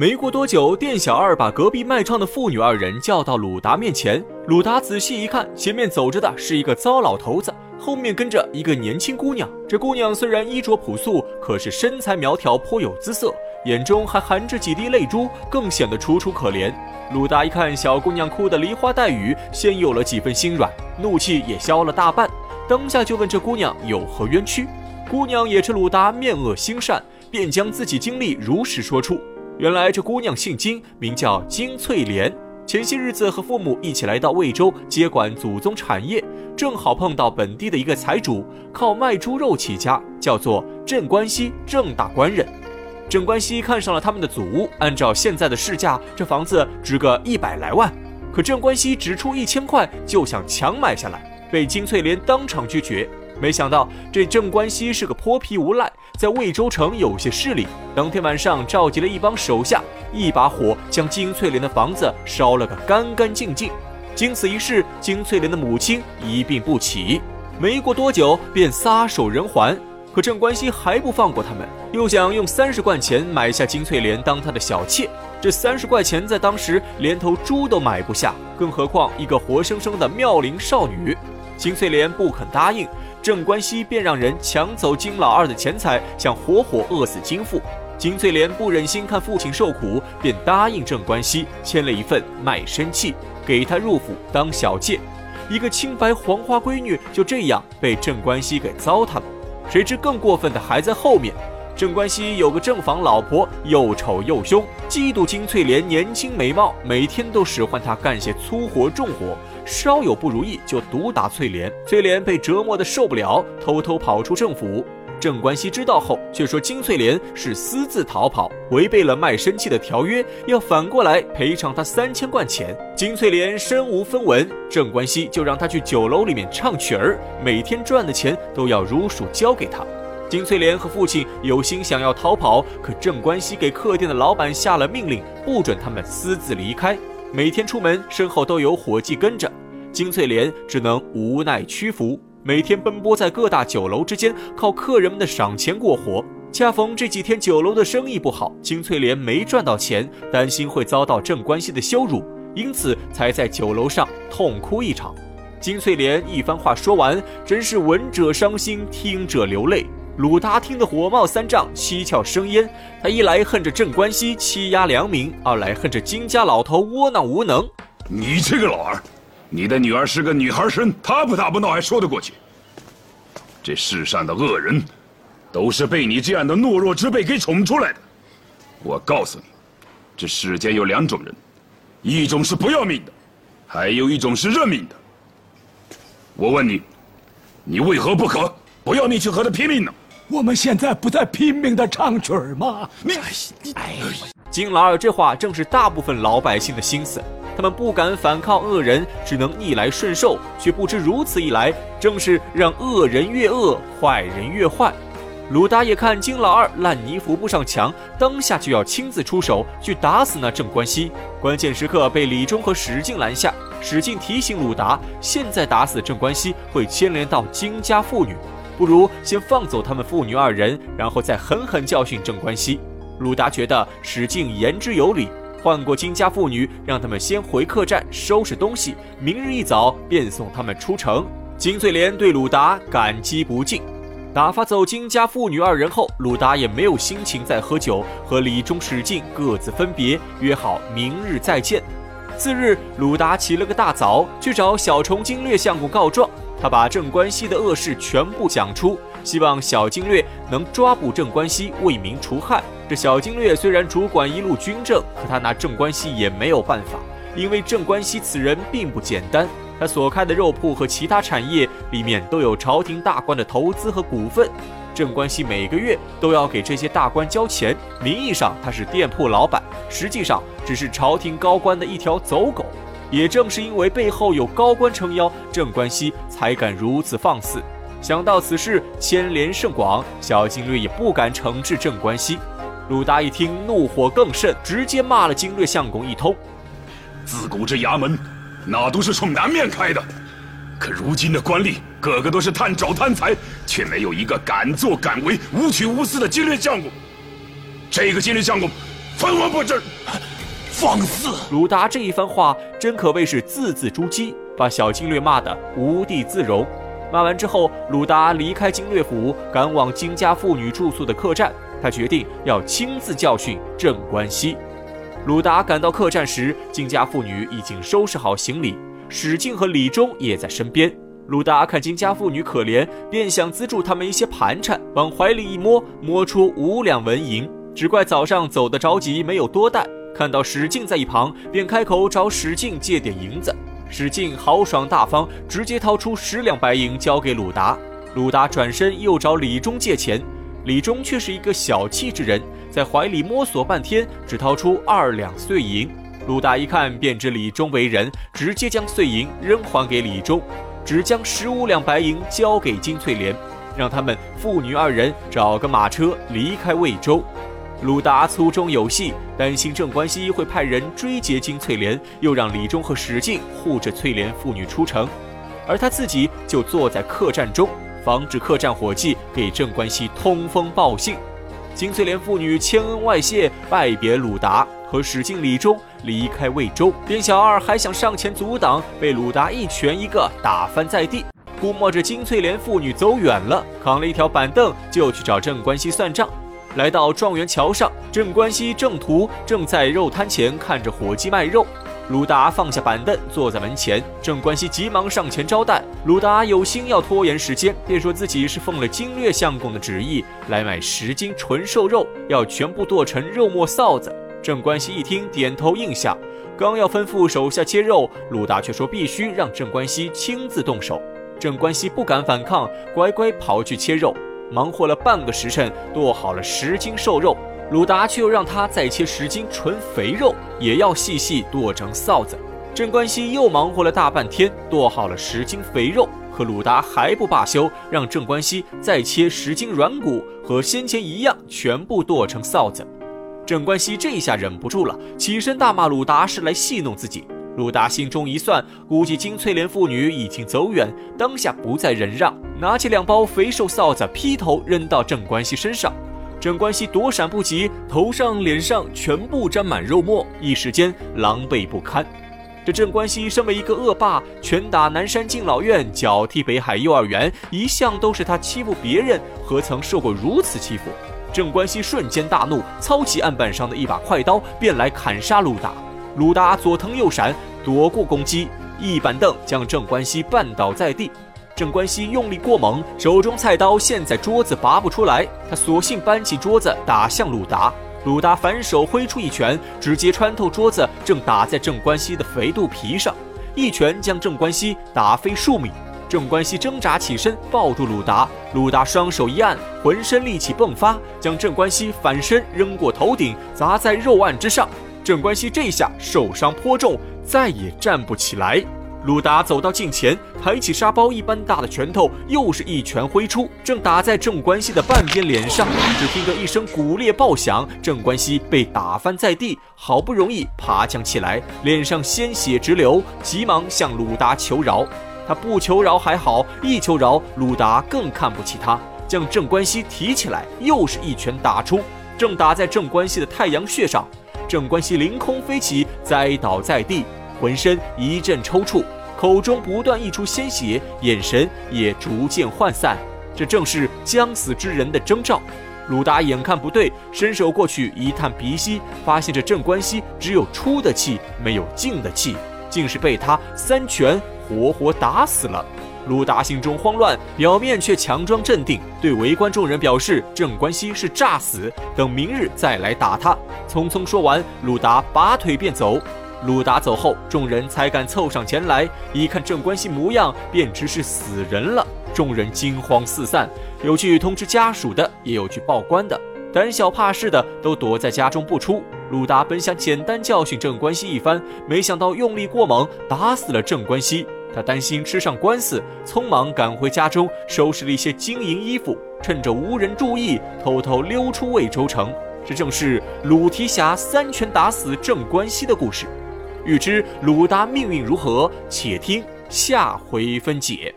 没过多久，店小二把隔壁卖唱的妇女二人叫到鲁达面前。鲁达仔细一看，前面走着的是一个糟老头子，后面跟着一个年轻姑娘。这姑娘虽然衣着朴素，可是身材苗条，颇有姿色，眼中还含着几滴泪珠，更显得楚楚可怜。鲁达一看小姑娘哭得梨花带雨，先有了几分心软，怒气也消了大半，当下就问这姑娘有何冤屈。姑娘也知鲁达面恶心善，便将自己经历如实说出。原来这姑娘姓金，名叫金翠莲。前些日子和父母一起来到魏州接管祖宗产业，正好碰到本地的一个财主，靠卖猪肉起家，叫做镇关西郑大官人。镇关西看上了他们的祖屋，按照现在的市价，这房子值个一百来万。可镇关西只出一千块就想强买下来，被金翠莲当场拒绝。没想到这郑关西是个泼皮无赖，在魏州城有些势力。当天晚上召集了一帮手下，一把火将金翠莲的房子烧了个干干净净。经此一事，金翠莲的母亲一病不起，没过多久便撒手人寰。可郑关西还不放过他们，又想用三十贯钱买下金翠莲当他的小妾。这三十块钱在当时连头猪都买不下，更何况一个活生生的妙龄少女。金翠莲不肯答应。郑关西便让人抢走金老二的钱财，想活活饿死金父。金翠莲不忍心看父亲受苦，便答应郑关西签了一份卖身契，给他入府当小妾。一个清白黄花闺女就这样被郑关西给糟蹋了。谁知更过分的还在后面。郑关西有个正房老婆，又丑又凶，嫉妒金翠莲年轻美貌，每天都使唤她干些粗活重活，稍有不如意就毒打翠莲。翠莲被折磨的受不了，偷偷跑出政府。郑关西知道后，却说金翠莲是私自逃跑，违背了卖身契的条约，要反过来赔偿他三千贯钱。金翠莲身无分文，郑关西就让他去酒楼里面唱曲儿，每天赚的钱都要如数交给他。金翠莲和父亲有心想要逃跑，可郑关西给客店的老板下了命令，不准他们私自离开。每天出门身后都有伙计跟着，金翠莲只能无奈屈服，每天奔波在各大酒楼之间，靠客人们的赏钱过活。恰逢这几天酒楼的生意不好，金翠莲没赚到钱，担心会遭到郑关西的羞辱，因此才在酒楼上痛哭一场。金翠莲一番话说完，真是闻者伤心，听者流泪。鲁达听得火冒三丈，七窍生烟。他一来恨着镇关西欺压良民，二来恨着金家老头窝囊无能。你这个老二，你的女儿是个女孩身，她不打不闹还说得过去。这世上的恶人，都是被你这样的懦弱之辈给宠出来的。我告诉你，这世间有两种人，一种是不要命的，还有一种是认命的。我问你，你为何不可不要命去和他拼命呢？我们现在不在拼命的唱曲儿吗？你，哎，金老二这话正是大部分老百姓的心思，他们不敢反抗恶人，只能逆来顺受，却不知如此一来，正是让恶人越恶，坏人越坏。鲁大爷看金老二烂泥扶不上墙，当下就要亲自出手去打死那郑关西。关键时刻被李忠和史进拦下，史进提醒鲁达，现在打死郑关西会牵连到金家妇女。不如先放走他们父女二人，然后再狠狠教训郑关西。鲁达觉得史进言之有理，换过金家妇女，让他们先回客栈收拾东西，明日一早便送他们出城。金翠莲对鲁达感激不尽。打发走金家父女二人后，鲁达也没有心情再喝酒，和李忠、史进各自分别，约好明日再见。次日，鲁达起了个大早，去找小虫精略相公告状。他把郑关西的恶事全部讲出，希望小金略能抓捕郑关西，为民除害。这小金略虽然主管一路军政，可他拿郑关西也没有办法，因为郑关西此人并不简单。他所开的肉铺和其他产业里面都有朝廷大官的投资和股份，郑关西每个月都要给这些大官交钱。名义上他是店铺老板，实际上只是朝廷高官的一条走狗。也正是因为背后有高官撑腰，郑关西才敢如此放肆。想到此事牵连甚广，小金略也不敢惩治郑关西。鲁达一听，怒火更甚，直接骂了金略相公一通。自古这衙门，那都是冲南面开的，可如今的官吏个个都是贪找贪财，却没有一个敢作敢为、无取无私的金略相公。这个金略相公，分文不值。放肆！鲁达这一番话真可谓是字字珠玑，把小经略骂得无地自容。骂完之后，鲁达离开经略府，赶往金家妇女住宿的客栈。他决定要亲自教训镇关西。鲁达赶到客栈时，金家妇女已经收拾好行李，史进和李忠也在身边。鲁达看金家妇女可怜，便想资助他们一些盘缠，往怀里一摸，摸出五两纹银。只怪早上走得着急，没有多带。看到史进在一旁，便开口找史进借点银子。史进豪爽大方，直接掏出十两白银交给鲁达。鲁达转身又找李忠借钱，李忠却是一个小气之人，在怀里摸索半天，只掏出二两碎银。鲁达一看便知李忠为人，直接将碎银扔还给李忠，只将十五两白银交给金翠莲，让他们父女二人找个马车离开魏州。鲁达粗中有细，担心郑关西会派人追截金翠莲，又让李忠和史进护着翠莲父女出城，而他自己就坐在客栈中，防止客栈伙计给镇关西通风报信。金翠莲父女千恩万谢，拜别鲁达和史进、李忠，离开魏州。边小二还想上前阻挡，被鲁达一拳一个打翻在地。估摸着金翠莲父女走远了，扛了一条板凳就去找镇关西算账。来到状元桥上，镇关西正途正在肉摊前看着伙计卖肉。鲁达放下板凳，坐在门前。镇关西急忙上前招待。鲁达有心要拖延时间，便说自己是奉了经略相公的旨意来买十斤纯瘦肉，要全部剁成肉末臊子。镇关西一听，点头应下，刚要吩咐手下切肉，鲁达却说必须让镇关西亲自动手。镇关西不敢反抗，乖乖跑去切肉。忙活了半个时辰，剁好了十斤瘦肉，鲁达却又让他再切十斤纯肥肉，也要细细剁成臊子。镇关西又忙活了大半天，剁好了十斤肥肉，可鲁达还不罢休，让镇关西再切十斤软骨，和先前一样，全部剁成臊子。镇关西这下忍不住了，起身大骂鲁达是来戏弄自己。鲁达心中一算，估计金翠莲父女已经走远，当下不再忍让，拿起两包肥瘦臊子劈头扔到镇关西身上。镇关西躲闪不及，头上脸上全部沾满肉沫，一时间狼狈不堪。这镇关西身为一个恶霸，拳打南山敬老院，脚踢北海幼儿园，一向都是他欺负别人，何曾受过如此欺负？镇关西瞬间大怒，操起案板上的一把快刀，便来砍杀鲁达。鲁达左腾右闪，躲过攻击，一板凳将镇关西绊倒在地。镇关西用力过猛，手中菜刀陷在桌子拔不出来，他索性搬起桌子打向鲁达。鲁达反手挥出一拳，直接穿透桌子，正打在镇关西的肥肚皮上，一拳将镇关西打飞数米。镇关西挣扎起身，抱住鲁达。鲁达双手一按，浑身力气迸发，将镇关西反身扔过头顶，砸在肉案之上。镇关西这下受伤颇重，再也站不起来。鲁达走到近前，抬起沙包一般大的拳头，又是一拳挥出，正打在镇关西的半边脸上。只听得一声骨裂爆响，镇关西被打翻在地，好不容易爬将起来，脸上鲜血直流，急忙向鲁达求饶。他不求饶还好，一求饶，鲁达更看不起他，将镇关西提起来，又是一拳打出，正打在镇关西的太阳穴上。镇关西凌空飞起，栽倒在地，浑身一阵抽搐，口中不断溢出鲜血，眼神也逐渐涣散。这正是将死之人的征兆。鲁达眼看不对，伸手过去一探鼻息，发现这镇关西只有出的气，没有进的气，竟是被他三拳活活打死了。鲁达心中慌乱，表面却强装镇定，对围观众人表示：“镇关西是诈死，等明日再来打他。”匆匆说完，鲁达拔腿便走。鲁达走后，众人才敢凑上前来，一看镇关西模样，便知是死人了。众人惊慌四散，有去通知家属的，也有去报官的。胆小怕事的都躲在家中不出。鲁达本想简单教训镇关西一番，没想到用力过猛，打死了镇关西。他担心吃上官司，匆忙赶回家中，收拾了一些金银衣服，趁着无人注意，偷偷溜出魏州城。这正是鲁提辖三拳打死镇关西的故事。欲知鲁达命运如何，且听下回分解。